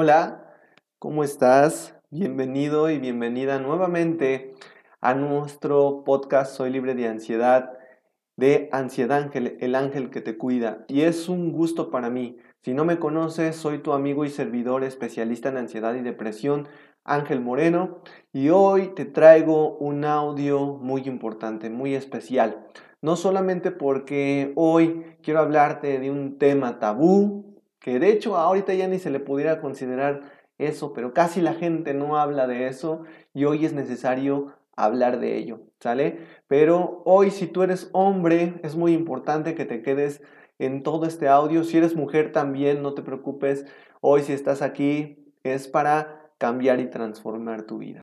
Hola, ¿cómo estás? Bienvenido y bienvenida nuevamente a nuestro podcast Soy libre de ansiedad de Ansiedad Ángel, el ángel que te cuida. Y es un gusto para mí. Si no me conoces, soy tu amigo y servidor especialista en ansiedad y depresión, Ángel Moreno, y hoy te traigo un audio muy importante, muy especial. No solamente porque hoy quiero hablarte de un tema tabú, de hecho ahorita ya ni se le pudiera considerar eso, pero casi la gente no habla de eso y hoy es necesario hablar de ello, ¿sale? Pero hoy si tú eres hombre, es muy importante que te quedes en todo este audio. Si eres mujer también, no te preocupes. Hoy si estás aquí es para cambiar y transformar tu vida.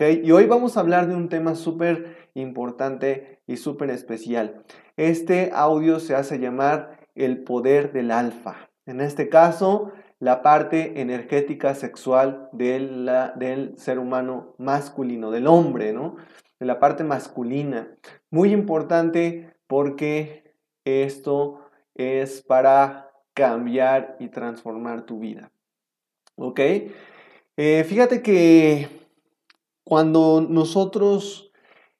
Y hoy vamos a hablar de un tema súper importante y súper especial. Este audio se hace llamar el poder del alfa. En este caso, la parte energética sexual del, del ser humano masculino, del hombre, ¿no? De la parte masculina. Muy importante porque esto es para cambiar y transformar tu vida. ¿Ok? Eh, fíjate que cuando nosotros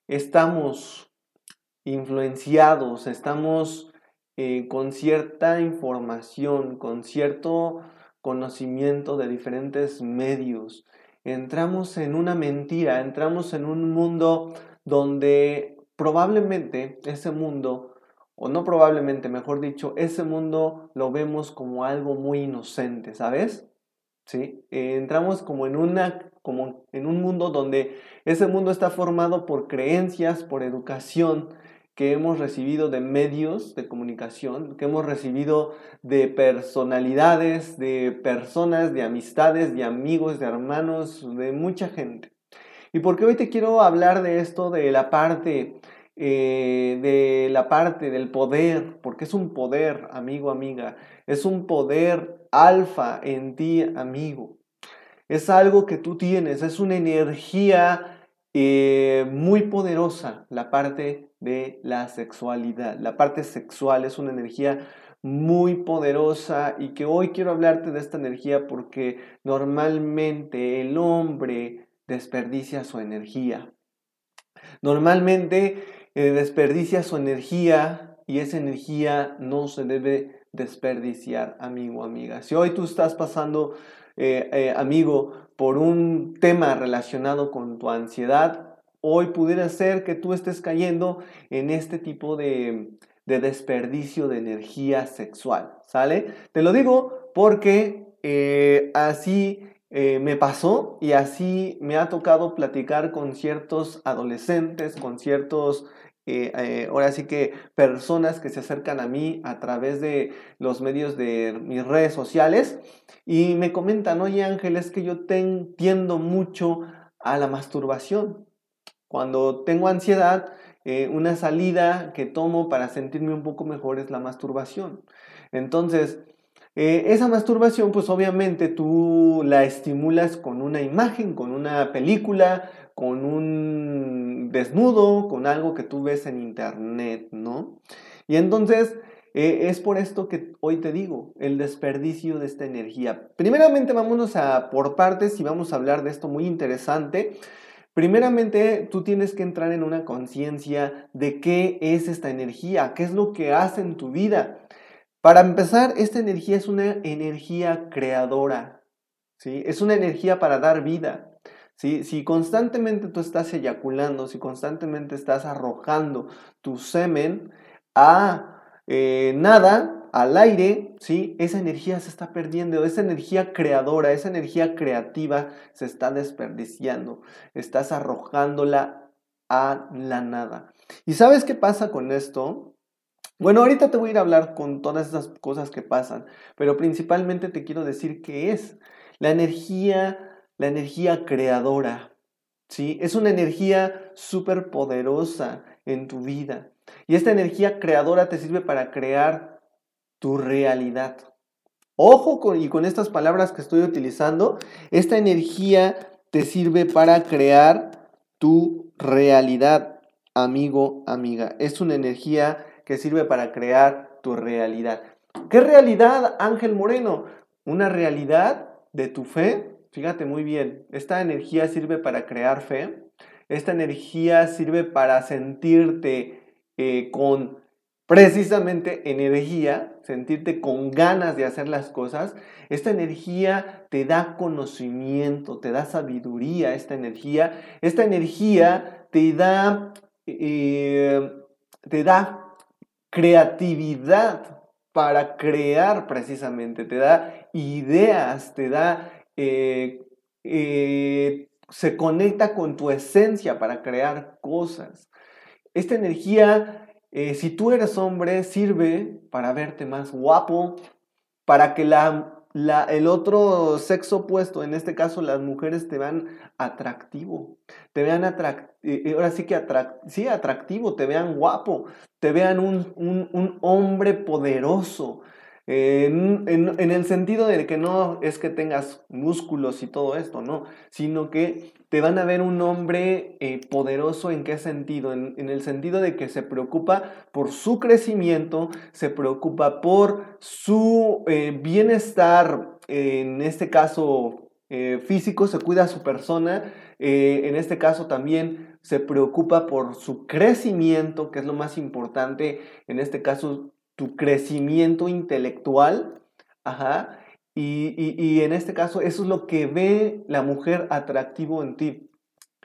estamos influenciados, estamos eh, con cierta información, con cierto conocimiento de diferentes medios, entramos en una mentira, entramos en un mundo donde probablemente ese mundo, o no probablemente, mejor dicho, ese mundo lo vemos como algo muy inocente, ¿sabes? ¿Sí? entramos como en una como en un mundo donde ese mundo está formado por creencias, por educación que hemos recibido de medios de comunicación, que hemos recibido de personalidades, de personas, de amistades, de amigos, de hermanos, de mucha gente. Y porque hoy te quiero hablar de esto, de la parte, eh, de la parte del poder, porque es un poder, amigo, amiga, es un poder alfa en ti, amigo. Es algo que tú tienes, es una energía eh, muy poderosa, la parte de la sexualidad. La parte sexual es una energía muy poderosa y que hoy quiero hablarte de esta energía porque normalmente el hombre desperdicia su energía. Normalmente eh, desperdicia su energía y esa energía no se debe desperdiciar, amigo, amiga. Si hoy tú estás pasando eh, eh, amigo, por un tema relacionado con tu ansiedad, hoy pudiera ser que tú estés cayendo en este tipo de, desperdicio de energía sexual, ¿sale? Te lo digo porque eh, así me pasó y así me ha tocado platicar con ciertos adolescentes, con ciertos eh, eh, ahora sí que personas que se acercan a mí a través de los medios de mis redes sociales y me comentan, oye Ángel, es que yo tiendo mucho a la masturbación. Cuando tengo ansiedad, eh, una salida que tomo para sentirme un poco mejor es la masturbación. Entonces, esa masturbación, pues obviamente tú la estimulas con una imagen, con una película, con un desnudo, con algo que tú ves en internet, ¿no? Y entonces eh, es por esto que hoy te digo, el desperdicio de esta energía. Primeramente vámonos a por partes y vamos a hablar de esto muy interesante. Primeramente, tú tienes que entrar en una conciencia de qué es esta energía, qué es lo que hace en tu vida. Para empezar, esta energía es una energía creadora, ¿sí? Es una energía para dar vida. Si constantemente tú estás eyaculando, si constantemente estás arrojando tu semen a eh, nada, al aire, ¿sí? esa energía se está perdiendo, esa energía creadora, esa energía creativa se está desperdiciando, estás arrojándola a la nada. ¿Y sabes qué pasa con esto? Bueno, ahorita te voy a ir a hablar con todas esas cosas que pasan, pero principalmente te quiero decir qué es la energía, la energía creadora. ¿sí? Es una energía súper poderosa en tu vida. Y esta energía creadora te sirve para crear tu realidad. Ojo con, y con estas palabras que estoy utilizando, esta energía te sirve para crear tu realidad, amigo, amiga. Es una energía que sirve para crear tu realidad. ¿Qué realidad, Ángel Moreno? Una realidad de tu fe. Fíjate muy bien, esta energía sirve para crear fe. Esta energía sirve para sentirte eh, con precisamente energía, sentirte con ganas de hacer las cosas. Esta energía te da conocimiento, te da sabiduría, esta energía. Esta energía te da, eh, te da creatividad para crear precisamente, te da ideas, te da... Eh, eh, se conecta con tu esencia para crear cosas. Esta energía eh, si tú eres hombre, sirve para verte más guapo, para que la, el otro sexo opuesto, en este caso las mujeres, te vean atractivo, te vean atractivo, ahora sí que sí, atractivo, te vean guapo, te vean un hombre poderoso, en, el sentido de que no es que tengas músculos y todo esto, no, sino que te van a ver un hombre eh, poderoso en qué sentido, en, el sentido de que se preocupa por su crecimiento, se preocupa por su eh, bienestar, en este caso eh, físico, se cuida a su persona, en este caso también se preocupa por su crecimiento, que es lo más importante, en este caso tu crecimiento intelectual, ajá, y, en este caso eso es lo que ve la mujer atractivo en ti.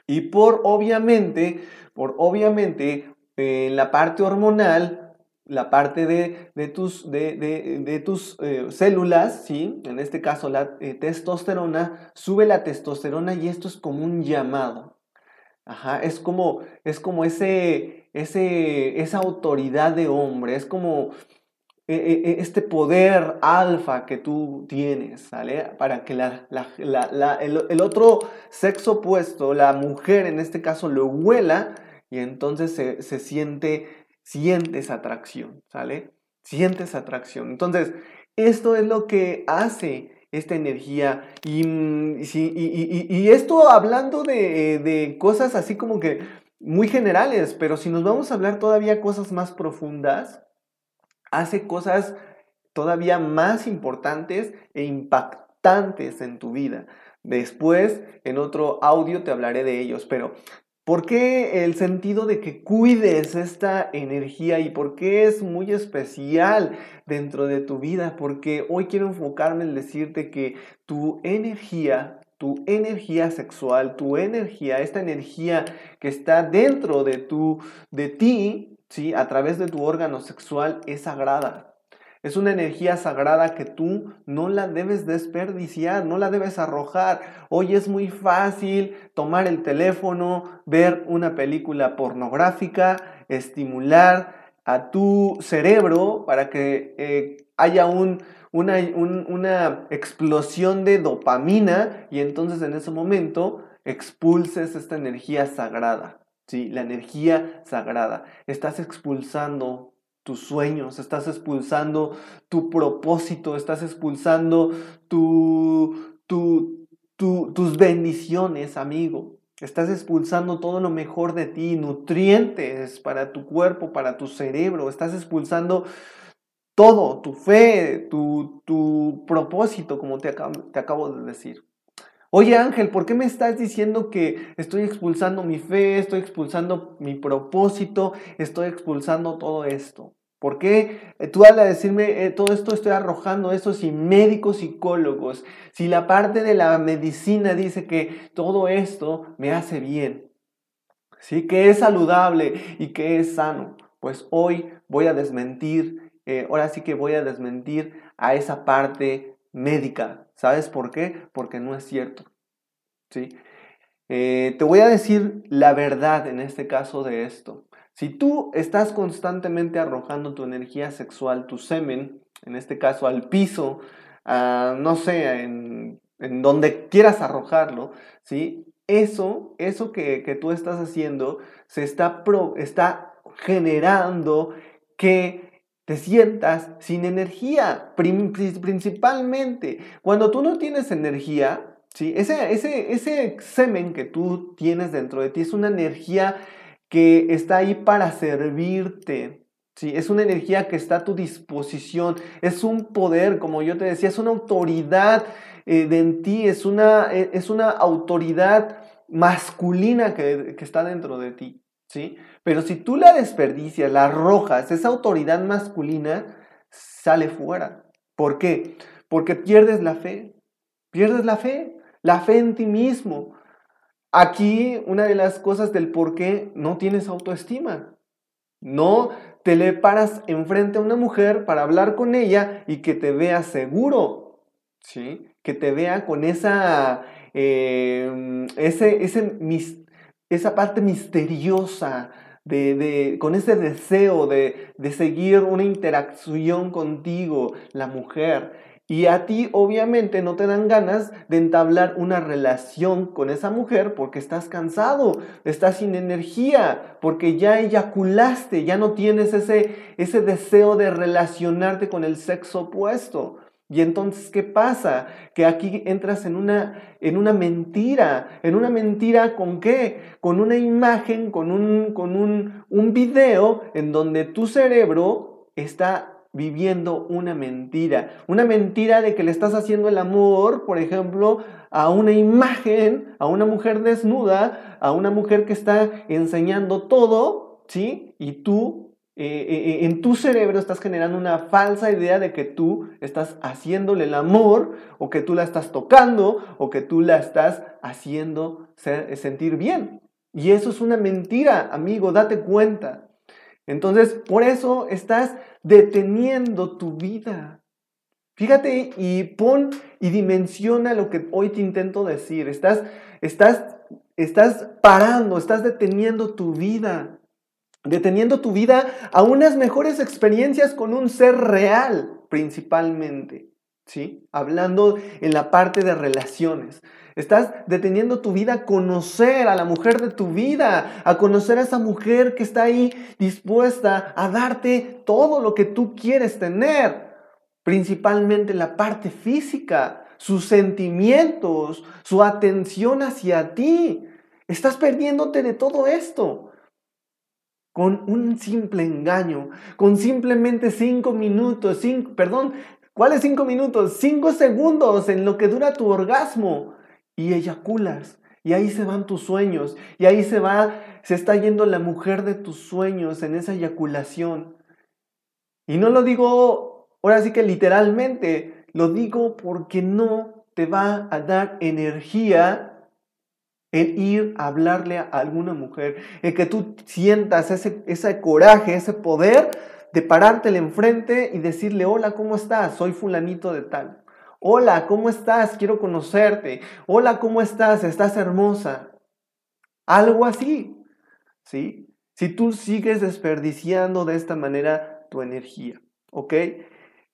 Y por obviamente, por obviamente, en la parte hormonal, la parte de, tus, de, tus eh, células, ¿sí? en este caso la eh, testosterona, sube la testosterona y esto es como un llamado. Ajá, es como, es como ese, ese, esa autoridad de hombre, es como e, e, e, este poder alfa que tú tienes, ¿sale? Para que la, el, otro sexo opuesto, la mujer en este caso, lo huela y entonces se, se siente, sientes atracción, ¿sale? Sientes atracción. Entonces, esto es lo que hace esta energía. Y, y, y, esto hablando de, de, cosas así como que muy generales, pero si nos vamos a hablar todavía cosas más profundas, hace cosas todavía más importantes e impactantes en tu vida. Después, en otro audio te hablaré de ellos, pero ¿por qué el sentido de que cuides esta energía y por qué es muy especial dentro de tu vida? Porque hoy quiero enfocarme en decirte que tu energía tu energía sexual, tu energía, esta energía que está dentro de, de ti, ¿sí? a través de tu órgano sexual, es sagrada. Es una energía sagrada que tú no la debes desperdiciar, no la debes arrojar. Hoy es muy fácil tomar el teléfono, ver una película pornográfica, estimular a tu cerebro para que eh, haya un, una, una explosión de dopamina y entonces en ese momento expulses esta energía sagrada, ¿sí? La energía sagrada. Estás expulsando tus sueños, estás expulsando tu propósito, estás expulsando tu, tu, tus bendiciones, amigo. Estás expulsando todo lo mejor de ti, nutrientes para tu cuerpo, para tu cerebro. Estás expulsando todo, tu fe, tu, tu propósito, como te acabo, te acabo de decir. Oye Ángel, ¿por qué me estás diciendo que estoy expulsando mi fe, estoy expulsando mi propósito, estoy expulsando todo esto? ¿Por qué eh, tú al decirme eh, todo esto estoy arrojando eso si médicos, psicólogos, si la parte de la medicina dice que todo esto me hace bien, sí, que es saludable y que es sano? Pues hoy voy a desmentir eh, ahora sí que voy a desmentir a esa parte médica. ¿Sabes por qué? Porque no es cierto. ¿sí? Eh, te voy a decir la verdad en este caso de esto. Si tú estás constantemente arrojando tu energía sexual, tu semen, en este caso al piso, no sé, en, donde quieras arrojarlo, ¿sí? Eso, eso que, tú estás haciendo, se está, está generando que te sientas sin energía, principalmente. Cuando tú no tienes energía, ¿sí? ese, ese, ese semen que tú tienes dentro de ti es una energía que está ahí para servirte. ¿sí? Es una energía que está a tu disposición, es un poder, como yo te decía, es una autoridad eh, de en ti, es una, eh, es una autoridad masculina que, que, está dentro de ti. ¿sí? Pero si tú la desperdicias, la arrojas, esa autoridad masculina sale fuera. ¿Por qué? Porque pierdes la fe, pierdes la fe, la fe en ti mismo, Aquí una de las cosas del por qué no tienes autoestima. No te le paras enfrente a una mujer para hablar con ella y que te vea seguro, ¿sí? Que te vea con esa, ese, esa parte misteriosa, de, con ese deseo de, de seguir una interacción contigo, la mujer. Y a ti obviamente no te dan ganas de entablar una relación con esa mujer porque estás cansado, estás sin energía, porque ya eyaculaste, ya no tienes ese, ese deseo de relacionarte con el sexo opuesto. Y entonces, ¿qué pasa? Que aquí entras en una, en una mentira. ¿En una mentira con qué? Con una imagen, con un, con un, un video en donde tu cerebro está viviendo una mentira. Una mentira de que le estás haciendo el amor, por ejemplo, a una imagen, a una mujer desnuda, a una mujer que está enseñando todo, ¿sí? Y tú, eh, eh, eh, en tu cerebro estás generando una falsa idea de que tú estás haciéndole el amor, o que tú la estás tocando, o que tú la estás haciendo sentir bien. Y eso es una mentira, amigo, date cuenta. Entonces, por eso estás deteniendo tu vida. Fíjate y pon y dimensiona lo que hoy te intento decir. Estás, estás, estás parando, estás deteniendo tu vida. Deteniendo tu vida a unas mejores experiencias con un ser real, principalmente. ¿Sí? Hablando en la parte de relaciones. Estás deteniendo tu vida a conocer a la mujer de tu vida, a conocer a esa mujer que está ahí dispuesta a darte todo lo que tú quieres tener, principalmente la parte física, sus sentimientos, su atención hacia ti. Estás perdiéndote de todo esto con un simple engaño, con simplemente cinco minutos, cinco, perdón, ¿cuáles cinco minutos? Cinco segundos en lo que dura tu orgasmo y eyaculas. Y ahí se van tus sueños. Y ahí se va, se está yendo la mujer de tus sueños en esa eyaculación. Y no lo digo, ahora sí que literalmente, lo digo porque no te va a dar energía el ir a hablarle a alguna mujer, el que tú sientas ese, ese coraje, ese poder de parártele enfrente y decirle, hola, ¿cómo estás? Soy fulanito de tal. Hola, ¿cómo estás? Quiero conocerte. Hola, ¿cómo estás? Estás hermosa. Algo así, ¿sí? Si tú sigues desperdiciando de esta manera tu energía, ¿ok?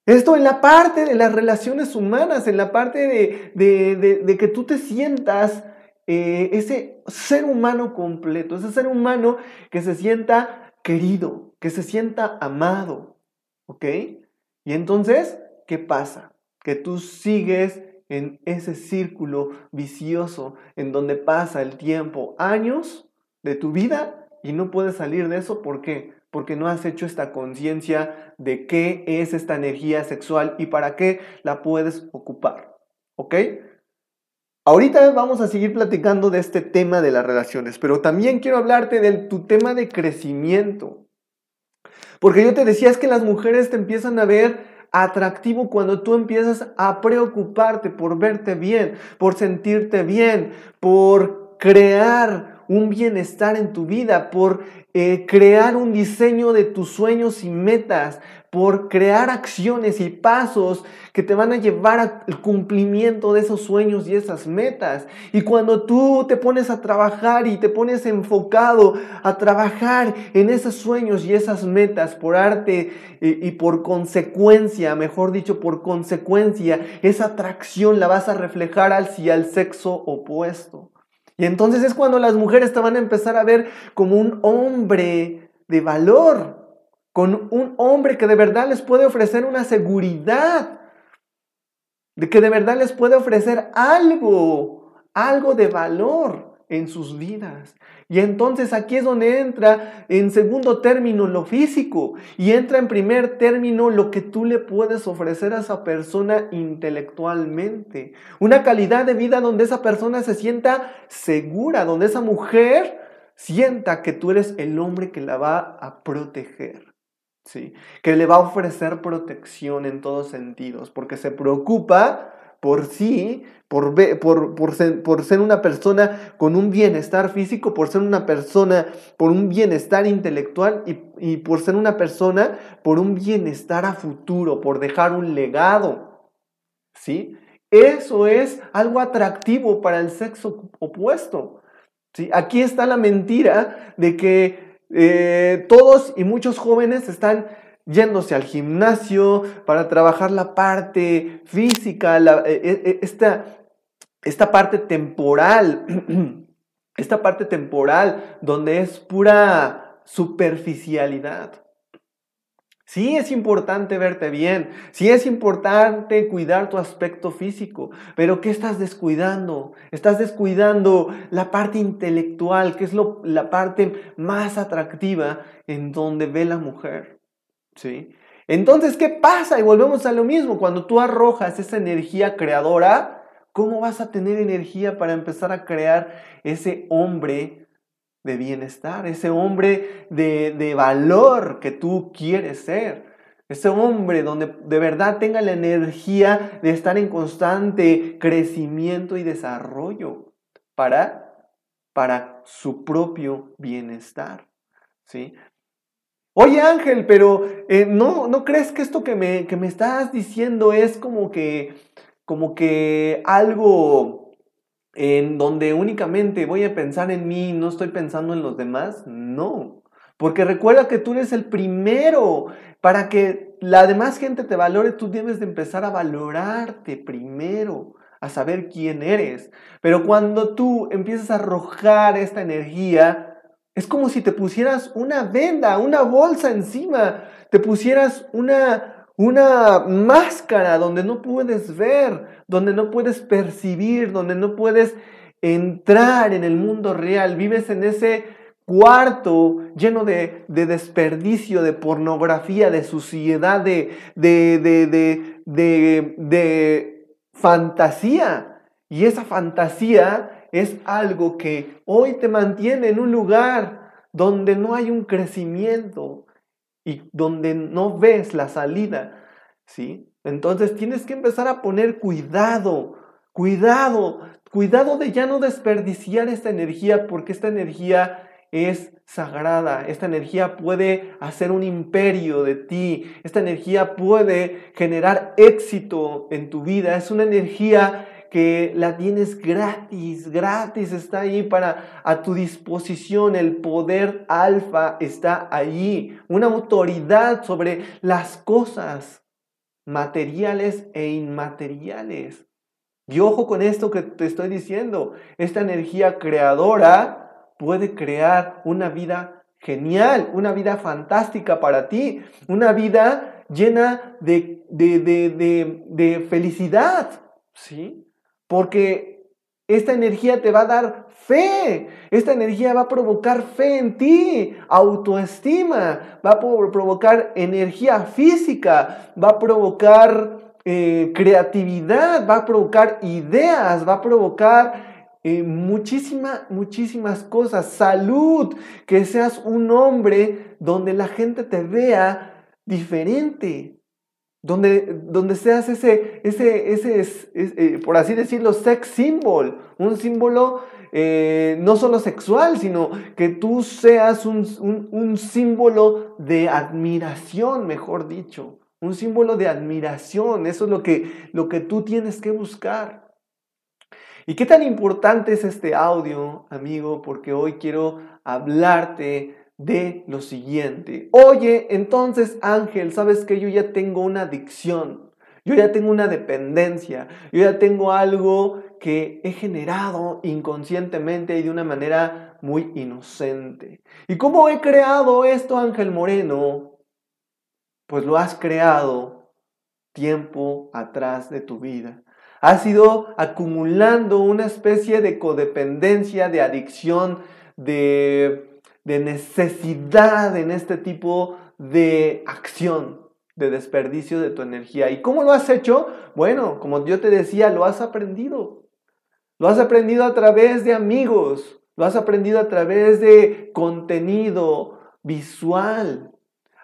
Esto en la parte de las relaciones humanas, en la parte de, que tú te sientas eh, ese ser humano completo, ese ser humano que se sienta querido, que se sienta amado, ¿ok? Y entonces, ¿qué pasa? que tú sigues en ese círculo vicioso en donde pasa el tiempo, años de tu vida y no puedes salir de eso. ¿Por qué? Porque no has hecho esta conciencia de qué es esta energía sexual y para qué la puedes ocupar. ¿Ok? Ahorita vamos a seguir platicando de este tema de las relaciones, pero también quiero hablarte de tu tema de crecimiento. Porque yo te decía es que las mujeres te empiezan a ver atractivo cuando tú empiezas a preocuparte por verte bien, por sentirte bien, por crear un bienestar en tu vida, por eh, crear un diseño de tus sueños y metas, por crear acciones y pasos que te van a llevar al cumplimiento de esos sueños y esas metas. Y cuando tú te pones a trabajar y te pones enfocado a trabajar en esos sueños y esas metas por arte y, y por consecuencia, mejor dicho, por consecuencia, esa atracción la vas a reflejar hacia el sexo opuesto. Y entonces es cuando las mujeres te van a empezar a ver como un hombre de valor, con un hombre que de verdad les puede ofrecer una seguridad, de que de verdad les puede ofrecer algo, algo de valor en sus vidas. Y entonces aquí es donde entra en segundo término lo físico y entra en primer término lo que tú le puedes ofrecer a esa persona intelectualmente. Una calidad de vida donde esa persona se sienta segura, donde esa mujer sienta que tú eres el hombre que la va a proteger. ¿Sí? Que le va a ofrecer protección en todos sentidos, porque se preocupa por sí, por, por, por, ser, por, ser, una persona con un bienestar físico, por ser una persona por un bienestar intelectual y, y por ser una persona por un bienestar a futuro, por dejar un legado. ¿Sí? Eso es algo atractivo para el sexo opuesto. ¿sí? Aquí está la mentira de que eh, todos y muchos jóvenes están yéndose al gimnasio para trabajar la parte física, eh, eh, esta, esta parte temporal, esta parte temporal donde es pura superficialidad. Sí es importante verte bien, sí es importante cuidar tu aspecto físico, pero ¿qué estás descuidando? Estás descuidando la parte intelectual, que es la parte más atractiva en donde ve la mujer. ¿Sí? Entonces, ¿qué pasa? Y volvemos a lo mismo, cuando tú arrojas esa energía creadora, ¿cómo vas a tener energía para empezar a crear ese hombre de bienestar, ese hombre de, valor que tú quieres ser. Ese hombre donde de verdad tenga la energía de estar en constante crecimiento y desarrollo para, para su propio bienestar. ¿sí? Oye Ángel, pero eh, ¿no, ¿no crees que esto que me, que me estás diciendo es como que, como que algo en donde únicamente voy a pensar en mí, no estoy pensando en los demás, no. Porque recuerda que tú eres el primero. Para que la demás gente te valore, tú debes de empezar a valorarte primero, a saber quién eres. Pero cuando tú empiezas a arrojar esta energía, es como si te pusieras una venda, una bolsa encima, te pusieras una, una máscara donde no puedes ver, donde no puedes percibir, donde no puedes entrar en el mundo real. Vives en ese cuarto lleno de, desperdicio, de pornografía, de suciedad, de, de, de fantasía. Y esa fantasía es algo que hoy te mantiene en un lugar donde no hay un crecimiento, y donde no ves la salida, ¿sí? Entonces tienes que empezar a poner cuidado, cuidado, cuidado de ya no desperdiciar esta energía porque esta energía es sagrada, esta energía puede hacer un imperio de ti, esta energía puede generar éxito en tu vida, es una energía que la tienes gratis, gratis está ahí para a tu disposición. El poder alfa está allí, una autoridad sobre las cosas materiales e inmateriales. Y ojo con esto que te estoy diciendo, esta energía creadora puede crear una vida genial, una vida fantástica para ti, una vida llena de, de, de, de felicidad, ¿sí? Porque esta energía te va a dar fe. Esta energía va a provocar fe en ti, autoestima, va a provocar energía física, va a provocar eh, creatividad, va a provocar ideas, va a provocar eh, muchísimas, muchísimas cosas. Salud, que seas un hombre donde la gente te vea diferente, donde, donde seas ese, ese, ese, eh, por así decirlo, sex symbol, un símbolo eh, no solo sexual, sino que tú seas un, un símbolo de admiración, mejor dicho, un símbolo de admiración, eso es lo que, lo que tú tienes que buscar. ¿Y qué tan importante es este audio, amigo? Porque hoy quiero hablarte de lo siguiente. Oye, entonces Ángel, ¿sabes que yo ya tengo una adicción? Yo ya tengo una dependencia, yo ya tengo algo que he generado inconscientemente y de una manera muy inocente. ¿Y cómo he creado esto, Ángel Moreno? Pues lo has creado tiempo atrás de tu vida. Has ido acumulando una especie de codependencia, de adicción, de de necesidad en este tipo de acción, de desperdicio de tu energía. ¿Y cómo lo has hecho? Bueno, como yo te decía, lo has aprendido. Lo has aprendido a través de amigos, lo has aprendido a través de contenido visual,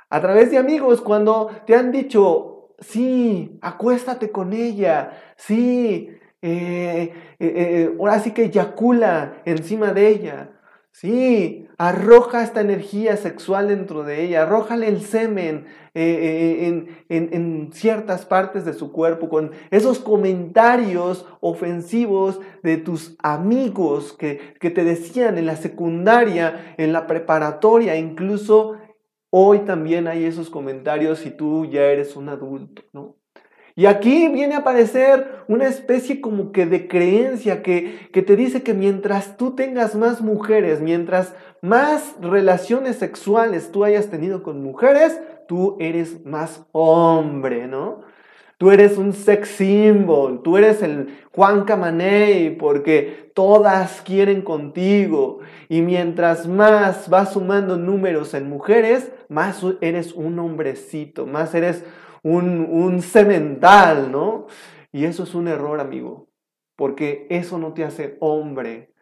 a través de amigos cuando te han dicho, sí, acuéstate con ella, sí, eh, eh, eh, ahora sí que eyacula encima de ella, Sí, arroja esta energía sexual dentro de ella, arrójale el semen eh, eh, en, ciertas partes de su cuerpo, con esos comentarios ofensivos de tus amigos que, que te decían en la secundaria, en la preparatoria, incluso hoy también hay esos comentarios si tú ya eres un adulto, ¿no? Y aquí viene a aparecer una especie como que de creencia que, que, te dice que mientras tú tengas más mujeres, mientras más relaciones sexuales tú hayas tenido con mujeres, tú eres más hombre, ¿no? Tú eres un sex symbol, tú eres el Juan Camaney porque todas quieren contigo. Y mientras más vas sumando números en mujeres, más eres un hombrecito, más eres un, un cemental, ¿no? Y eso es un error, amigo, porque eso no te hace hombre.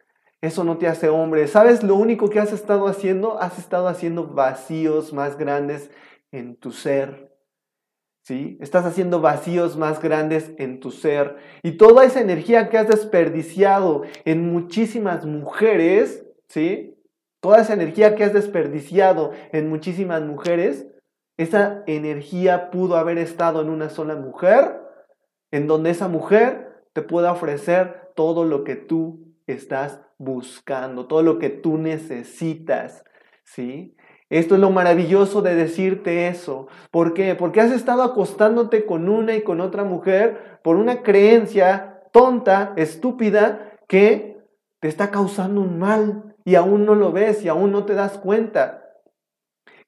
Eso no te hace hombre. ¿Sabes lo único que has estado haciendo? Has estado haciendo vacíos más grandes en tu ser. ¿Sí? Estás haciendo vacíos más grandes en tu ser. Y toda esa energía que has desperdiciado en muchísimas mujeres, ¿sí? Toda esa energía que has desperdiciado en muchísimas mujeres, esa energía pudo haber estado en una sola mujer, en donde esa mujer te pueda ofrecer todo lo que tú estás buscando, todo lo que tú necesitas, ¿sí? Esto es lo maravilloso de decirte eso. ¿Por qué? Porque has estado acostándote con una y con otra mujer por una creencia tonta, estúpida, que te está causando un mal y aún no lo ves y aún no te das cuenta.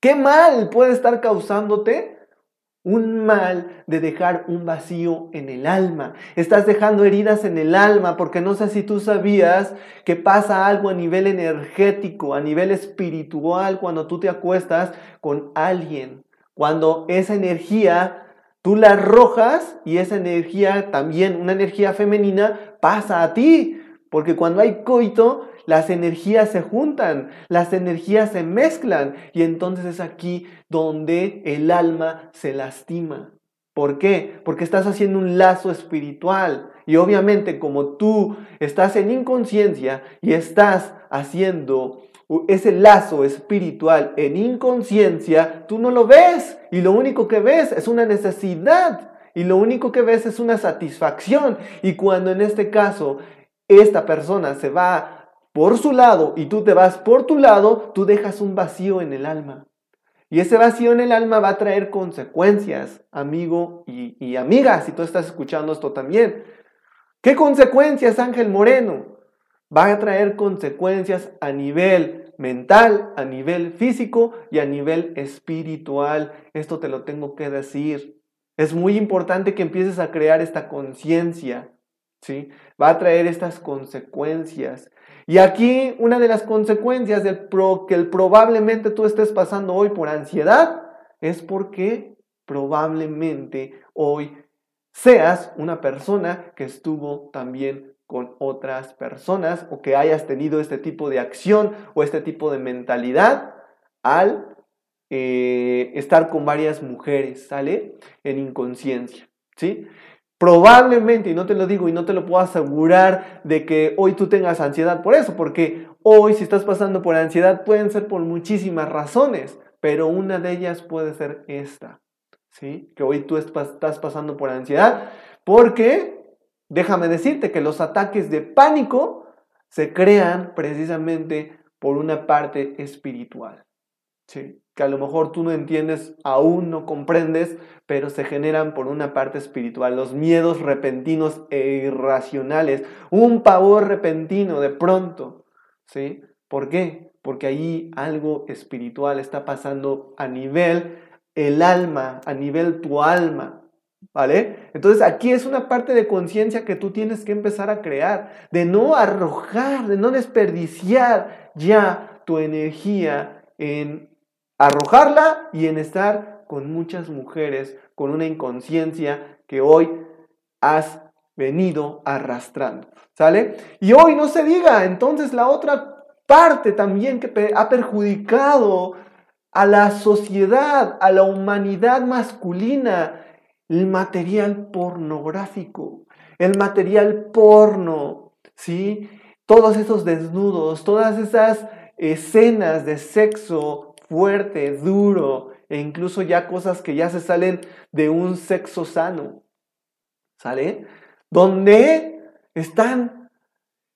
¿Qué mal puede estar causándote? Un mal de dejar un vacío en el alma. Estás dejando heridas en el alma porque no sé si tú sabías que pasa algo a nivel energético, a nivel espiritual cuando tú te acuestas con alguien. Cuando esa energía tú la arrojas y esa energía también, una energía femenina, pasa a ti. Porque cuando hay coito, las energías se juntan, las energías se mezclan y entonces es aquí donde el alma se lastima. ¿Por qué? Porque estás haciendo un lazo espiritual y obviamente como tú estás en inconsciencia y estás haciendo ese lazo espiritual en inconsciencia, tú no lo ves y lo único que ves es una necesidad y lo único que ves es una satisfacción y cuando en este caso esta persona se va por su lado y tú te vas por tu lado, tú dejas un vacío en el alma. Y ese vacío en el alma va a traer consecuencias, amigo y, amiga, si tú estás escuchando esto también. ¿Qué consecuencias, Ángel Moreno? Va a traer consecuencias a nivel mental, a nivel físico y a nivel espiritual. Esto te lo tengo que decir. Es muy importante que empieces a crear esta conciencia. ¿sí? Va a traer estas consecuencias. Y aquí una de las consecuencias que probablemente tú estés pasando hoy por ansiedad es porque probablemente hoy seas una persona que estuvo también con otras personas o que hayas tenido este tipo de acción o este tipo de mentalidad al eh, estar con varias mujeres, ¿sale? En inconsciencia, ¿sí? Probablemente, y no te lo digo y no te lo puedo asegurar de que hoy tú tengas ansiedad por eso, porque hoy si estás pasando por ansiedad pueden ser por muchísimas razones, pero una de ellas puede ser esta, ¿sí? Que hoy tú estás pasando por ansiedad porque, déjame decirte que los ataques de pánico se crean precisamente por una parte espiritual, que a lo mejor tú no entiendes, aún no comprendes, pero se generan por una parte espiritual, los miedos repentinos e irracionales, un pavor repentino de pronto, ¿sí? ¿Por qué? Porque ahí algo espiritual está pasando a nivel el alma, a nivel tu alma, ¿Vale? Entonces aquí es una parte de conciencia que tú tienes que empezar a crear, de no arrojar, de no desperdiciar ya tu energía en arrojarla y en estar con muchas mujeres con una inconsciencia que hoy has venido arrastrando. ¿Sale? Y hoy no se diga, entonces la otra parte también que ha perjudicado a la sociedad, a la humanidad masculina, el material pornográfico, el material porno, ¿sí? Todos esos desnudos, todas esas escenas de sexo fuerte, duro, e incluso ya cosas que ya se salen de un sexo sano. ¿Sale? Donde están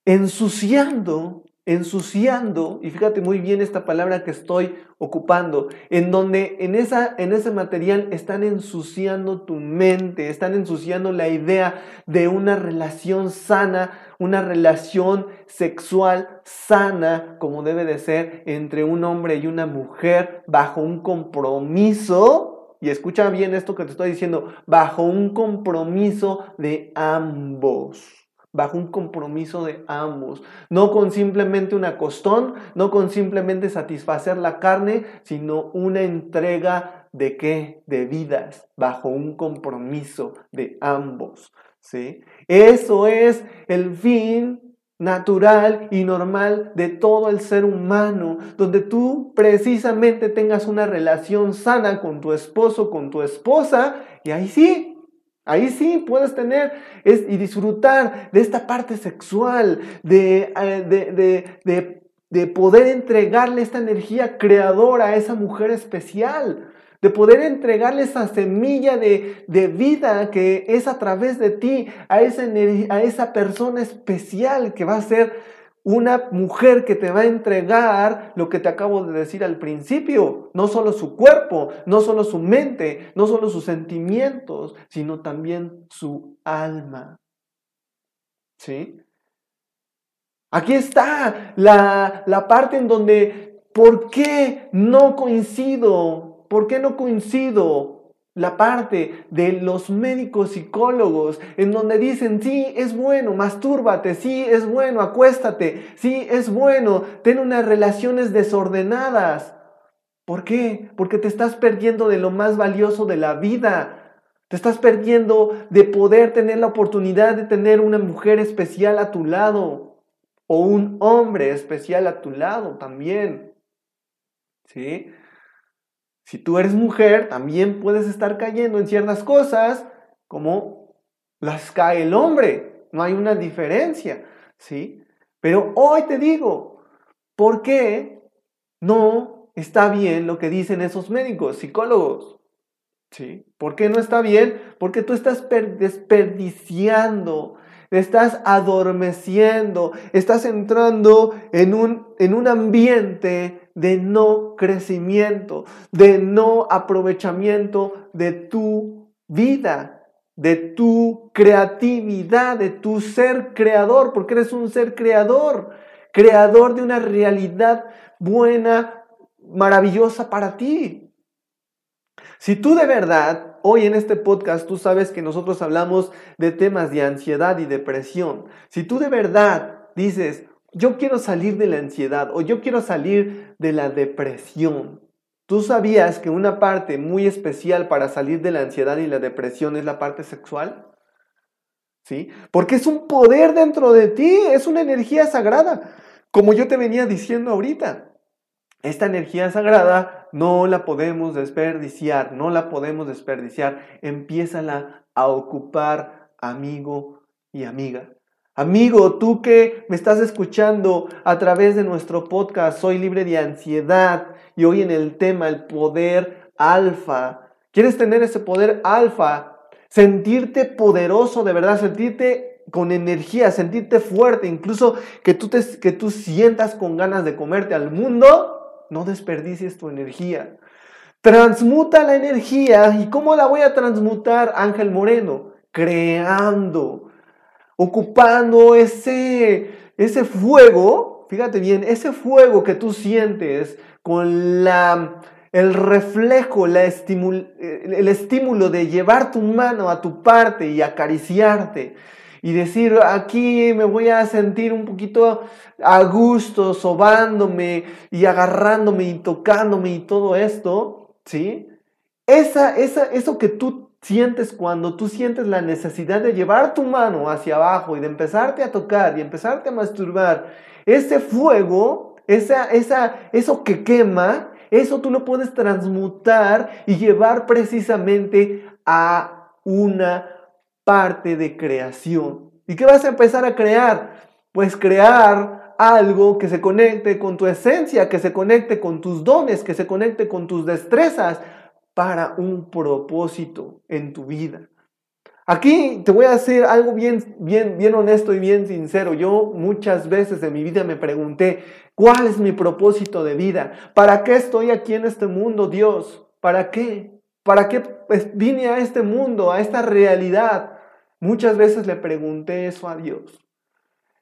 ensuciando ensuciando, y fíjate muy bien esta palabra que estoy ocupando, en donde en, esa, en ese material están ensuciando tu mente, están ensuciando la idea de una relación sana, una relación sexual sana, como debe de ser entre un hombre y una mujer, bajo un compromiso, y escucha bien esto que te estoy diciendo, bajo un compromiso de ambos bajo un compromiso de ambos, no con simplemente una costón, no con simplemente satisfacer la carne, sino una entrega de qué? De vidas, bajo un compromiso de ambos, ¿sí? Eso es el fin natural y normal de todo el ser humano, donde tú precisamente tengas una relación sana con tu esposo, con tu esposa, y ahí sí, Ahí sí puedes tener y disfrutar de esta parte sexual, eh, de, de, poder entregarle esta energía creadora a esa mujer especial, de poder entregarle esa semilla de, vida que es a través de ti, a esa, a esa persona especial que va a ser una mujer que te va a entregar lo que te acabo de decir al principio, no solo su cuerpo, no solo su mente, no solo sus sentimientos, sino también su alma. ¿Sí? Aquí está la, la parte en donde, ¿por qué no coincido? ¿Por qué no coincido la parte de los médicos psicólogos en donde dicen, sí, es bueno, mastúrbate, sí, es bueno, acuéstate, sí, es bueno, ten unas relaciones desordenadas. ¿Por qué? Porque te estás perdiendo de lo más valioso de la vida. Te estás perdiendo de poder tener la oportunidad de tener una mujer especial a tu lado o un hombre especial a tu lado también. ¿Sí? Si tú eres mujer, también puedes estar cayendo en ciertas cosas como las cae el hombre. No hay una diferencia, ¿sí? Pero hoy te digo, ¿por qué no está bien lo que dicen esos médicos, psicólogos? ¿Sí? ¿Por qué no está bien? Porque tú estás desperdiciando, estás adormeciendo, estás entrando en un, en un ambiente de no crecimiento, de no aprovechamiento de tu vida, de tu creatividad, de tu ser creador, porque eres un ser creador, creador de una realidad buena, maravillosa para ti. Si tú de verdad, hoy en este podcast, tú sabes que nosotros hablamos de temas de ansiedad y depresión, si tú de verdad dices, yo quiero salir de la ansiedad o yo quiero salir de la depresión. ¿Tú sabías que una parte muy especial para salir de la ansiedad y la depresión es la parte sexual? ¿Sí? Porque es un poder dentro de ti, es una energía sagrada, como yo te venía diciendo ahorita. esta energía sagrada no la podemos desperdiciar, no la podemos desperdiciar. Empiézala a ocupar, amigo y amiga. Amigo, tú que me estás escuchando a través de nuestro podcast, soy libre de ansiedad y hoy en el tema el poder alfa. ¿Quieres tener ese poder alfa? Sentirte poderoso de verdad, sentirte con energía, sentirte fuerte, incluso que tú, te, que tú sientas con ganas de comerte al mundo, no desperdicies tu energía. Transmuta la energía. ¿Y cómo la voy a transmutar, Ángel Moreno? Creando ocupando ese, ese fuego, fíjate bien, ese fuego que tú sientes con la, el reflejo, la el estímulo de llevar tu mano a tu parte y acariciarte y decir, aquí me voy a sentir un poquito a gusto, sobándome y agarrándome y tocándome y todo esto, ¿sí? Esa, esa, eso que tú sientes cuando tú sientes la necesidad de llevar tu mano hacia abajo y de empezarte a tocar y empezarte a masturbar, ese fuego, esa, esa, eso que quema, eso tú lo puedes transmutar y llevar precisamente a una parte de creación. ¿Y qué vas a empezar a crear? Pues crear algo que se conecte con tu esencia, que se conecte con tus dones, que se conecte con tus destrezas, para un propósito en tu vida. Aquí te voy a hacer algo bien, bien, bien honesto y bien sincero. Yo muchas veces en mi vida me pregunté, ¿cuál es mi propósito de vida? ¿Para qué estoy aquí en este mundo, Dios? ¿Para qué? ¿Para qué vine a este mundo, a esta realidad? Muchas veces le pregunté eso a Dios.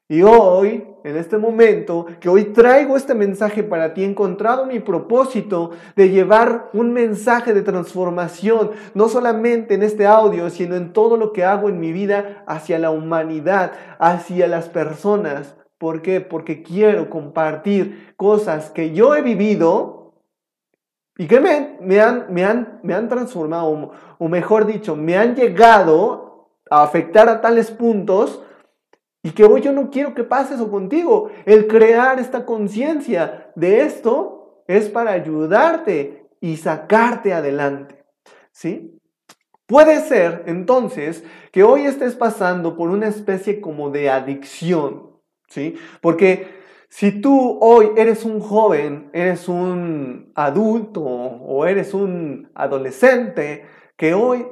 Y hoy, en este momento, que hoy traigo este mensaje para ti, he encontrado mi propósito de llevar un mensaje de transformación, no solamente en este audio, sino en todo lo que hago en mi vida hacia la humanidad, hacia las personas. ¿Por qué? Porque quiero compartir cosas que yo he vivido y que me, me, han, me, han, me han transformado, o mejor dicho, me han llegado a afectar a tales puntos y que hoy yo no quiero que pase eso contigo. El crear esta conciencia de esto es para ayudarte y sacarte adelante. ¿Sí? Puede ser entonces que hoy estés pasando por una especie como de adicción, ¿sí? Porque si tú hoy eres un joven, eres un adulto o eres un adolescente que hoy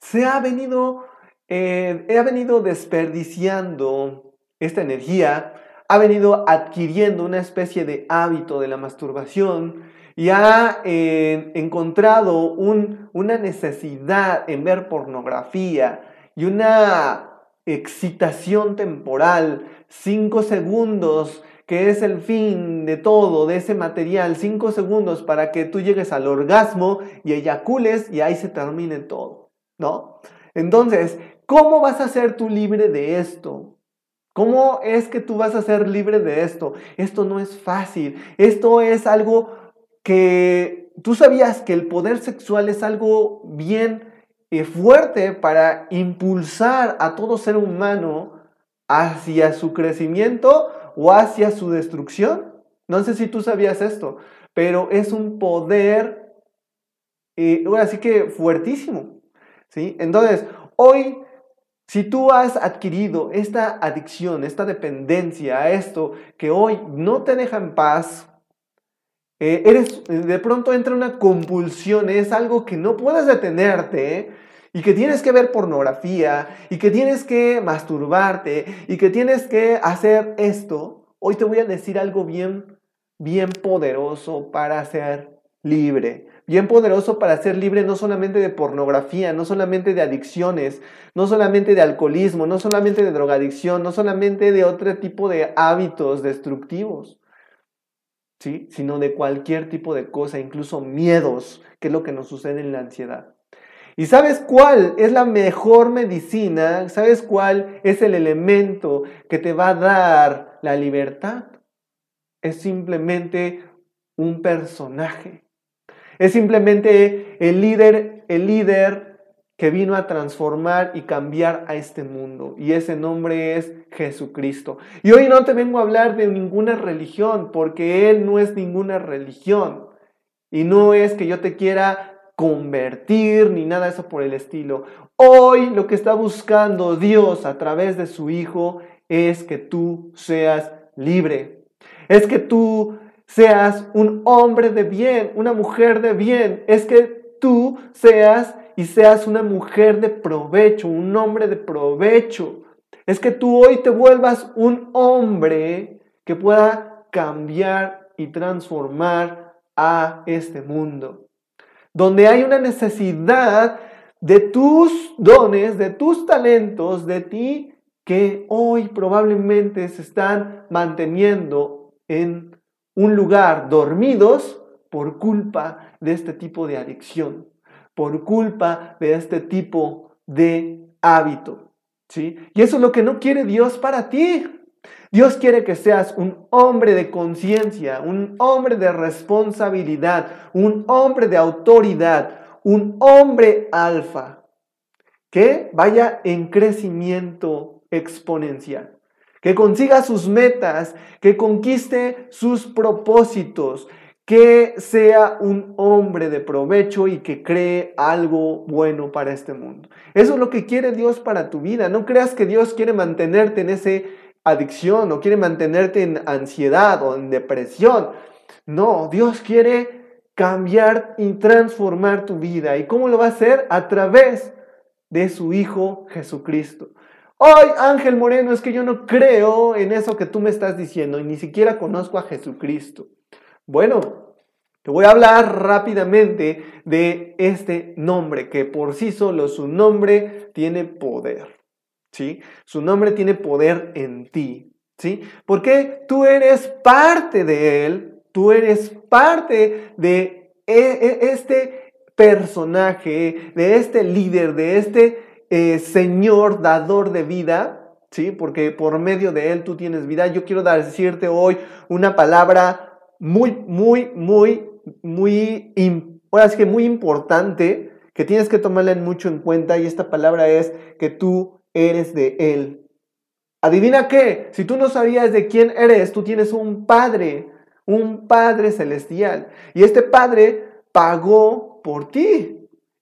se ha venido eh, ha venido desperdiciando esta energía, ha venido adquiriendo una especie de hábito de la masturbación y ha eh, encontrado una necesidad en ver pornografía y una excitación temporal, cinco segundos que es el fin de todo, de ese material, cinco segundos para que tú llegues al orgasmo y eyacules y ahí se termine todo, ¿no? Entonces, ¿Cómo vas a ser tú libre de esto? ¿Cómo es que tú vas a ser libre de esto? Esto no es fácil. Esto es algo que tú sabías que el poder sexual es algo bien eh, fuerte para impulsar a todo ser humano hacia su crecimiento o hacia su destrucción. No sé si tú sabías esto, pero es un poder, eh, así que fuertísimo. ¿sí? Entonces, hoy si tú has adquirido esta adicción, esta dependencia a esto que hoy no te deja en paz, eh, eres, de pronto entra una compulsión, es algo que no puedes detenerte y que tienes que ver pornografía y que tienes que masturbarte y que tienes que hacer esto, hoy te voy a decir algo bien, bien poderoso para ser libre bien poderoso para ser libre no solamente de pornografía, no solamente de adicciones, no solamente de alcoholismo, no solamente de drogadicción, no solamente de otro tipo de hábitos destructivos, ¿sí? sino de cualquier tipo de cosa, incluso miedos, que es lo que nos sucede en la ansiedad. ¿Y sabes cuál es la mejor medicina? ¿Sabes cuál es el elemento que te va a dar la libertad? Es simplemente un personaje es simplemente el líder, el líder que vino a transformar y cambiar a este mundo. Y ese nombre es Jesucristo. Y hoy no te vengo a hablar de ninguna religión, porque Él no es ninguna religión. Y no es que yo te quiera convertir ni nada de eso por el estilo. Hoy lo que está buscando Dios a través de su Hijo es que tú seas libre. Es que tú seas un hombre de bien, una mujer de bien. Es que tú seas y seas una mujer de provecho, un hombre de provecho. Es que tú hoy te vuelvas un hombre que pueda cambiar y transformar a este mundo. Donde hay una necesidad de tus dones, de tus talentos, de ti, que hoy probablemente se están manteniendo en un lugar dormidos por culpa de este tipo de adicción por culpa de este tipo de hábito. ¿sí? Y eso es lo que no quiere Dios para ti. Dios quiere que seas un hombre de conciencia, un hombre de responsabilidad, un hombre de autoridad, un hombre alfa, que vaya en crecimiento exponencial, que consiga sus metas, que conquiste sus propósitos, que sea un hombre de provecho y que cree algo bueno para este mundo. Eso es lo que quiere Dios para tu vida. No creas que Dios quiere mantenerte en esa adicción o quiere mantenerte en ansiedad o en depresión. No, Dios quiere cambiar y transformar tu vida. ¿Y cómo lo va a hacer? A través de su Hijo Jesucristo. Hoy, Ángel Moreno, es que yo no creo en eso que tú me estás diciendo y ni siquiera conozco a Jesucristo. Bueno, te voy a hablar rápidamente de este nombre, que por sí solo su nombre tiene poder. ¿Sí? Su nombre tiene poder en ti. ¿Sí? Porque tú eres parte de él, tú eres parte de e, e, este personaje, de este líder, de este eh, Señor dador de vida, ¿sí? Porque por medio de Él tú tienes vida. Yo quiero decirte hoy una palabra muy, muy, muy, muy, ahora que muy importante que tienes que tomarla mucho en cuenta y esta palabra es que tú eres de Él. Adivina qué, si tú no sabías de quién eres, tú tienes un Padre, un Padre celestial. Y este Padre pagó por ti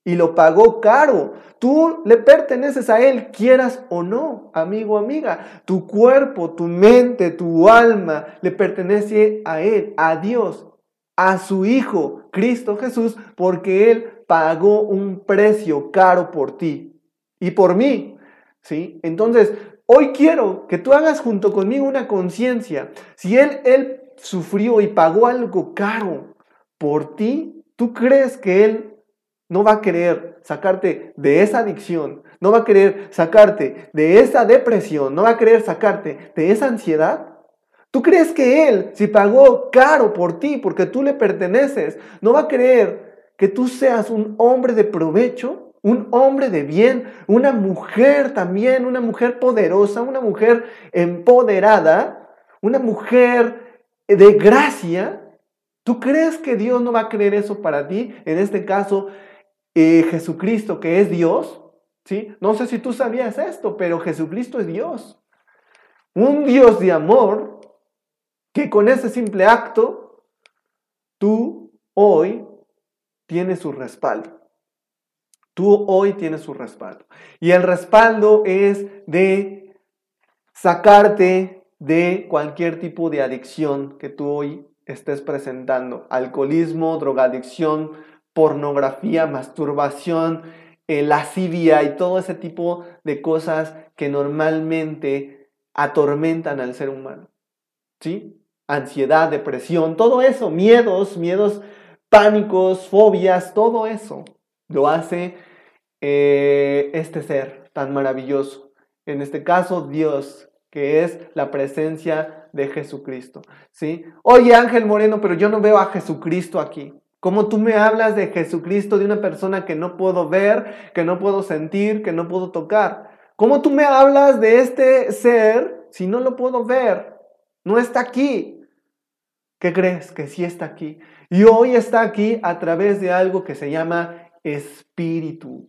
y lo pagó caro. Tú le perteneces a Él, quieras o no, amigo, amiga. Tu cuerpo, tu mente, tu alma le pertenece a Él, a Dios, a su Hijo, Cristo Jesús, porque Él pagó un precio caro por ti y por mí. ¿sí? Entonces, hoy quiero que tú hagas junto conmigo una conciencia. Si Él, Él sufrió y pagó algo caro por ti, ¿tú crees que Él no va a querer sacarte de esa adicción, no va a querer sacarte de esa depresión, no va a querer sacarte de esa ansiedad. ¿Tú crees que Él, si pagó caro por ti, porque tú le perteneces, no va a querer que tú seas un hombre de provecho, un hombre de bien, una mujer también, una mujer poderosa, una mujer empoderada, una mujer de gracia? ¿Tú crees que Dios no va a querer eso para ti? En este caso, Jesucristo, que es Dios, ¿sí? No sé si tú sabías esto, pero Jesucristo es Dios. Un Dios de amor que con ese simple acto, tú hoy tienes su respaldo. Tú hoy tienes su respaldo. Y el respaldo es de sacarte de cualquier tipo de adicción que tú hoy estés presentando. Alcoholismo, drogadicción, pornografía, masturbación, eh, lascivia y todo ese tipo de cosas que normalmente atormentan al ser humano. ¿Sí? Ansiedad, depresión, todo eso, miedos, miedos, pánicos, fobias, todo eso lo hace eh, este ser tan maravilloso. En este caso, Dios, que es la presencia de Jesucristo. ¿Sí? Oye, Ángel Moreno, pero yo no veo a Jesucristo aquí. ¿Cómo tú me hablas de Jesucristo, de una persona que no puedo ver, que no puedo sentir, que no puedo tocar? ¿Cómo tú me hablas de este ser si no lo puedo ver? No está aquí. ¿Qué crees? Que sí está aquí. Y hoy está aquí a través de algo que se llama espíritu.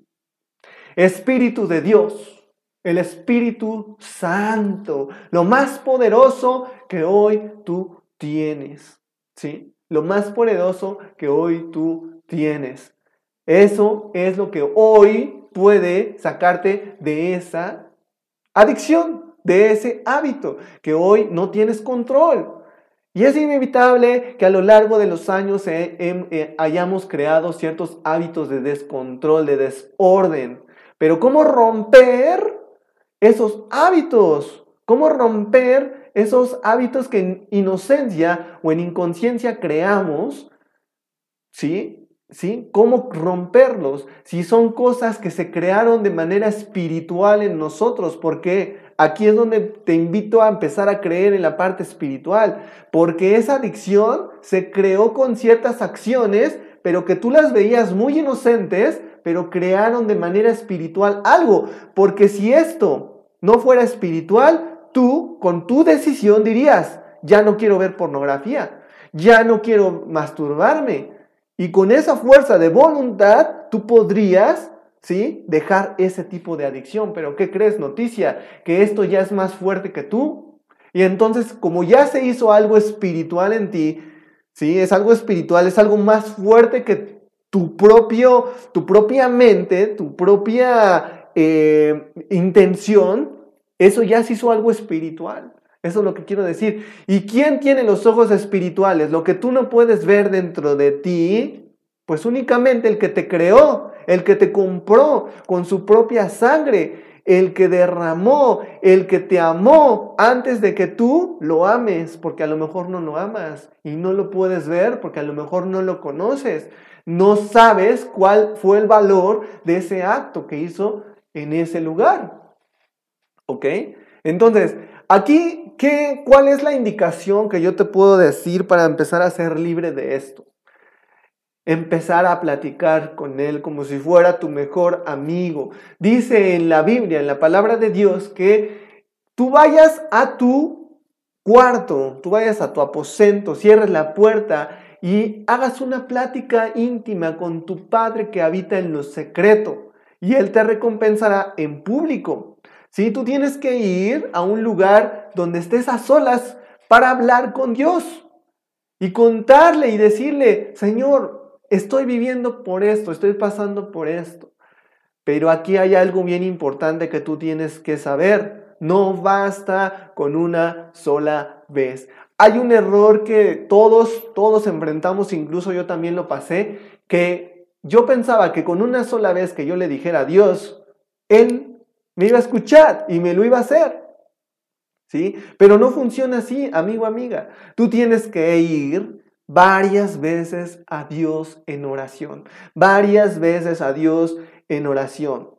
Espíritu de Dios, el Espíritu Santo, lo más poderoso que hoy tú tienes. ¿Sí? Lo más poderoso que hoy tú tienes. Eso es lo que hoy puede sacarte de esa adicción, de ese hábito que hoy no tienes control. Y es inevitable que a lo largo de los años eh, hayamos creado ciertos hábitos de descontrol, de desorden. Pero ¿cómo romper esos hábitos? ¿Cómo romper esos hábitos que en inocencia o en inconsciencia creamos? ¿Sí? ¿Sí? ¿Cómo romperlos? Si son cosas que se crearon de manera espiritual en nosotros, porque aquí es donde te invito a empezar a creer en la parte espiritual, porque esa adicción se creó con ciertas acciones, pero que tú las veías muy inocentes, pero crearon de manera espiritual algo, porque si esto no fuera espiritual, tú con tu decisión dirías, ya no quiero ver pornografía, ya no quiero masturbarme, y con esa fuerza de voluntad, tú podrías ¿sí? Dejar ese tipo de adicción. Pero ¿qué crees? Noticia, que esto ya es más fuerte que tú. Y entonces, como ya se hizo algo espiritual en ti, ¿sí? Es algo espiritual, es algo más fuerte que tu propio, tu propia mente, tu propia eh, intención, eso ya se hizo algo espiritual. Eso es lo que quiero decir. ¿Y quién tiene los ojos espirituales? Lo que tú no puedes ver dentro de ti, pues únicamente el que te creó, el que te compró con su propia sangre, el que derramó, el que te amó antes de que tú lo ames, porque a lo mejor no lo amas y no lo puedes ver porque a lo mejor no lo conoces. No sabes cuál fue el valor de ese acto que hizo en ese lugar. ¿Ok? Entonces, aquí, ¿qué, ¿cuál es la indicación que yo te puedo decir para empezar a ser libre de esto? empezar a platicar con Él como si fuera tu mejor amigo. Dice en la Biblia, en la palabra de Dios, que tú vayas a tu cuarto, tú vayas a tu aposento, cierres la puerta y hagas una plática íntima con tu Padre que habita en lo secreto y Él te recompensará en público. Si tú tienes que ir a un lugar donde estés a solas para hablar con Dios y contarle y decirle, Señor, estoy viviendo por esto, estoy pasando por esto. Pero aquí hay algo bien importante que tú tienes que saber. No basta con una sola vez. Hay un error que todos, todos enfrentamos, incluso yo también lo pasé, que yo pensaba que con una sola vez que yo le dijera a Dios, Él me iba a escuchar y me lo iba a hacer. ¿Sí? Pero no funciona así, amigo, amiga. Tú tienes que ir varias veces a Dios en oración, varias veces a Dios en oración,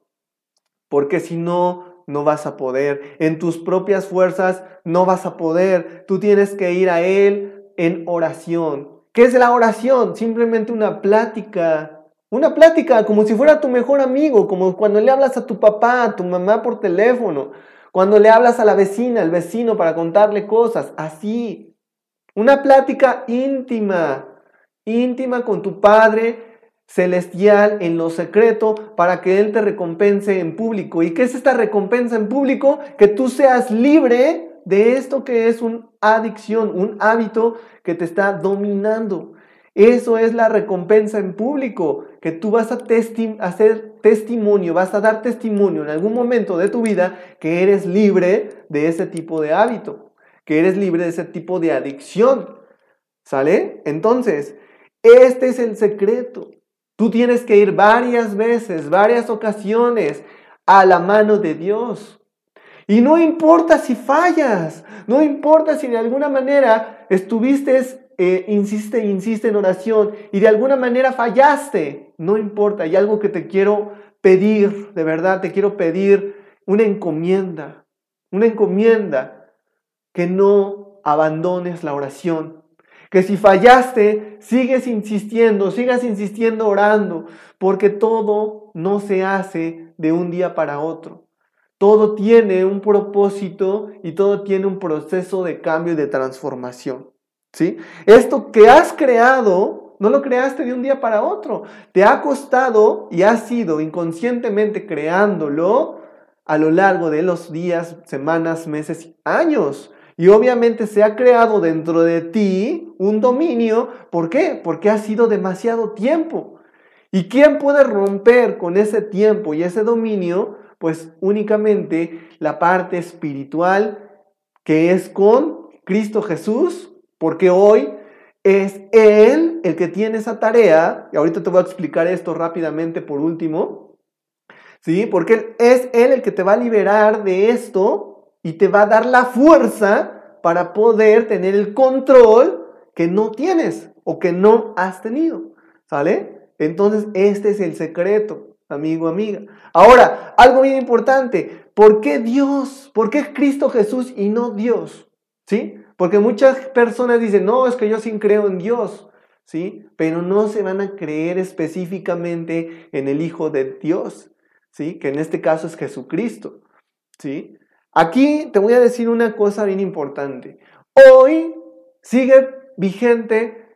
porque si no, no vas a poder, en tus propias fuerzas no vas a poder, tú tienes que ir a Él en oración. ¿Qué es la oración? Simplemente una plática, una plática como si fuera tu mejor amigo, como cuando le hablas a tu papá, a tu mamá por teléfono, cuando le hablas a la vecina, al vecino para contarle cosas, así. Una plática íntima, íntima con tu Padre celestial en lo secreto para que Él te recompense en público. ¿Y qué es esta recompensa en público? Que tú seas libre de esto que es una adicción, un hábito que te está dominando. Eso es la recompensa en público, que tú vas a hacer testimonio, vas a dar testimonio en algún momento de tu vida que eres libre de ese tipo de hábito que eres libre de ese tipo de adicción. ¿Sale? Entonces, este es el secreto. Tú tienes que ir varias veces, varias ocasiones a la mano de Dios. Y no importa si fallas, no importa si de alguna manera estuviste, eh, insiste, insiste en oración y de alguna manera fallaste, no importa. Hay algo que te quiero pedir, de verdad, te quiero pedir una encomienda, una encomienda que no abandones la oración. Que si fallaste, sigues insistiendo, sigas insistiendo orando, porque todo no se hace de un día para otro. Todo tiene un propósito y todo tiene un proceso de cambio y de transformación. ¿Sí? Esto que has creado no lo creaste de un día para otro. Te ha costado y has sido inconscientemente creándolo a lo largo de los días, semanas, meses, años. Y obviamente se ha creado dentro de ti un dominio. ¿Por qué? Porque ha sido demasiado tiempo. ¿Y quién puede romper con ese tiempo y ese dominio? Pues únicamente la parte espiritual que es con Cristo Jesús, porque hoy es Él el que tiene esa tarea, y ahorita te voy a explicar esto rápidamente por último, ¿sí? Porque es Él el que te va a liberar de esto y te va a dar la fuerza para poder tener el control que no tienes o que no has tenido, ¿sale? Entonces, este es el secreto, amigo, amiga. Ahora, algo bien importante, ¿por qué Dios? ¿Por qué Cristo Jesús y no Dios? ¿Sí? Porque muchas personas dicen, no, es que yo sí creo en Dios, ¿sí? Pero no se van a creer específicamente en el Hijo de Dios, ¿sí? Que en este caso es Jesucristo, ¿sí? Aquí te voy a decir una cosa bien importante. Hoy sigue vigente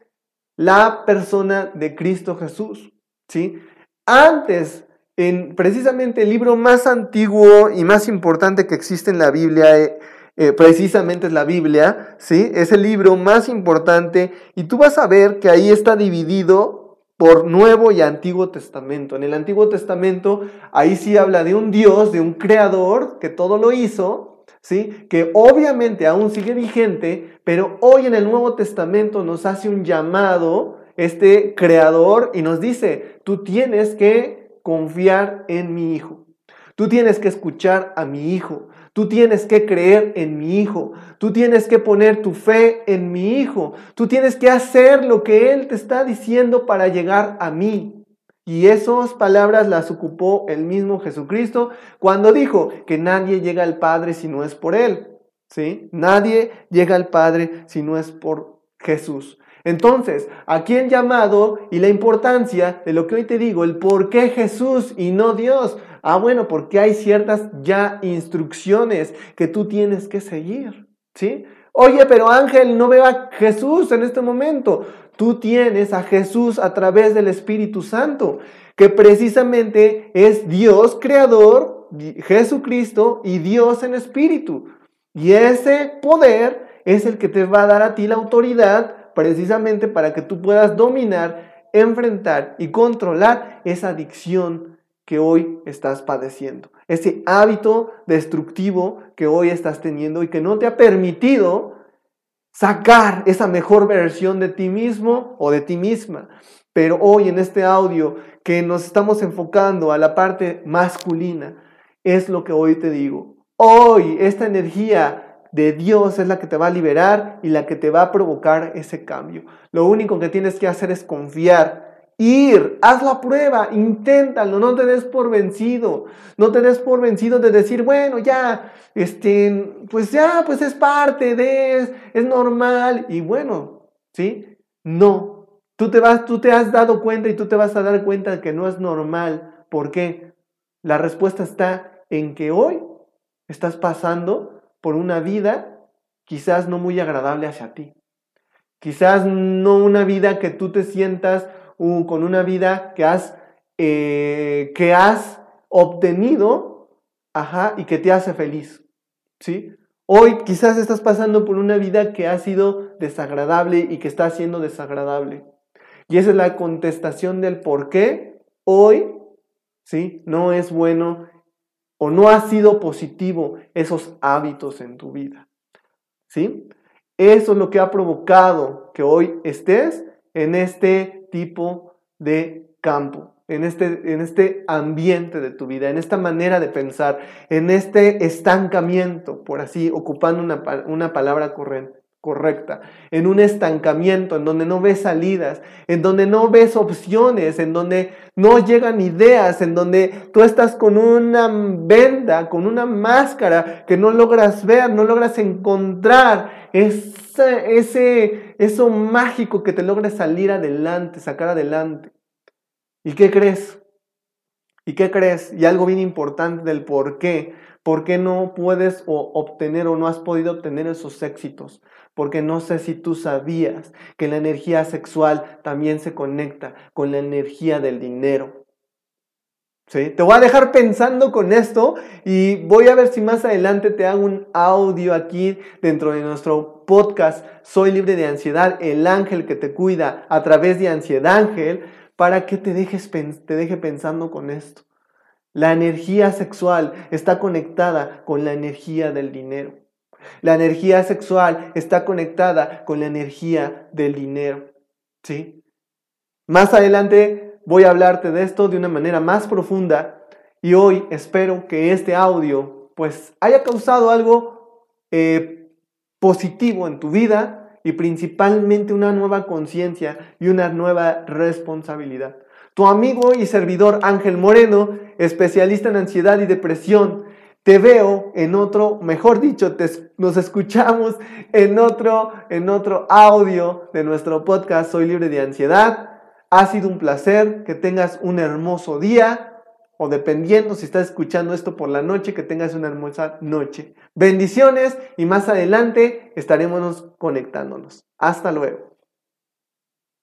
la persona de Cristo Jesús. ¿sí? Antes, en precisamente el libro más antiguo y más importante que existe en la Biblia, eh, eh, precisamente es la Biblia, ¿sí? Es el libro más importante y tú vas a ver que ahí está dividido por Nuevo y Antiguo Testamento. En el Antiguo Testamento, ahí sí habla de un Dios, de un creador que todo lo hizo, ¿sí? Que obviamente aún sigue vigente, pero hoy en el Nuevo Testamento nos hace un llamado este creador y nos dice, tú tienes que confiar en mi hijo. Tú tienes que escuchar a mi hijo. Tú tienes que creer en mi hijo. Tú tienes que poner tu fe en mi hijo. Tú tienes que hacer lo que él te está diciendo para llegar a mí. Y esas palabras las ocupó el mismo Jesucristo cuando dijo que nadie llega al Padre si no es por Él. ¿Sí? Nadie llega al Padre si no es por Jesús. Entonces, aquí el llamado y la importancia de lo que hoy te digo, el por qué Jesús y no Dios. Ah, bueno, porque hay ciertas ya instrucciones que tú tienes que seguir. ¿Sí? Oye, pero Ángel, no veo a Jesús en este momento. Tú tienes a Jesús a través del Espíritu Santo, que precisamente es Dios creador, Jesucristo y Dios en espíritu. Y ese poder es el que te va a dar a ti la autoridad precisamente para que tú puedas dominar, enfrentar y controlar esa adicción que hoy estás padeciendo ese hábito destructivo que hoy estás teniendo y que no te ha permitido sacar esa mejor versión de ti mismo o de ti misma. Pero hoy en este audio que nos estamos enfocando a la parte masculina, es lo que hoy te digo. Hoy esta energía de Dios es la que te va a liberar y la que te va a provocar ese cambio. Lo único que tienes que hacer es confiar ir, haz la prueba, inténtalo, no te des por vencido, no te des por vencido de decir, bueno, ya, este, pues ya, pues es parte de, es, normal, y bueno, ¿sí? No, tú te vas, tú te has dado cuenta y tú te vas a dar cuenta que no es normal. ¿Por qué? La respuesta está en que hoy estás pasando por una vida quizás no muy agradable hacia ti. Quizás no una vida que tú te sientas con una vida que has, eh, que has obtenido ajá, y que te hace feliz. ¿sí? Hoy quizás estás pasando por una vida que ha sido desagradable y que está siendo desagradable. Y esa es la contestación del por qué hoy ¿sí? no es bueno o no ha sido positivo esos hábitos en tu vida. ¿sí? Eso es lo que ha provocado que hoy estés en este tipo de campo, en este, en este ambiente de tu vida, en esta manera de pensar, en este estancamiento, por así, ocupando una, una palabra correcta correcta, en un estancamiento, en donde no ves salidas, en donde no ves opciones, en donde no llegan ideas, en donde tú estás con una venda, con una máscara que no logras ver, no logras encontrar ese, eso mágico que te logra salir adelante, sacar adelante. ¿Y qué crees? ¿Y qué crees? Y algo bien importante del por qué. ¿Por qué no puedes obtener o no has podido obtener esos éxitos? Porque no sé si tú sabías que la energía sexual también se conecta con la energía del dinero. Te voy a dejar pensando con esto y voy a ver si más adelante te hago un audio aquí dentro de nuestro podcast Soy libre de ansiedad, el ángel que te cuida a través de Ansiedad Ángel, para que te, dejes, te deje pensando con esto. La energía sexual está conectada con la energía del dinero. La energía sexual está conectada con la energía del dinero. ¿Sí? Más adelante voy a hablarte de esto de una manera más profunda y hoy espero que este audio pues haya causado algo eh, positivo en tu vida y principalmente una nueva conciencia y una nueva responsabilidad. Tu amigo y servidor Ángel Moreno, especialista en ansiedad y depresión, te veo en otro, mejor dicho, nos escuchamos en otro, en otro audio de nuestro podcast Soy libre de ansiedad. Ha sido un placer, que tengas un hermoso día o dependiendo si estás escuchando esto por la noche, que tengas una hermosa noche. Bendiciones y más adelante estaremos conectándonos. Hasta luego.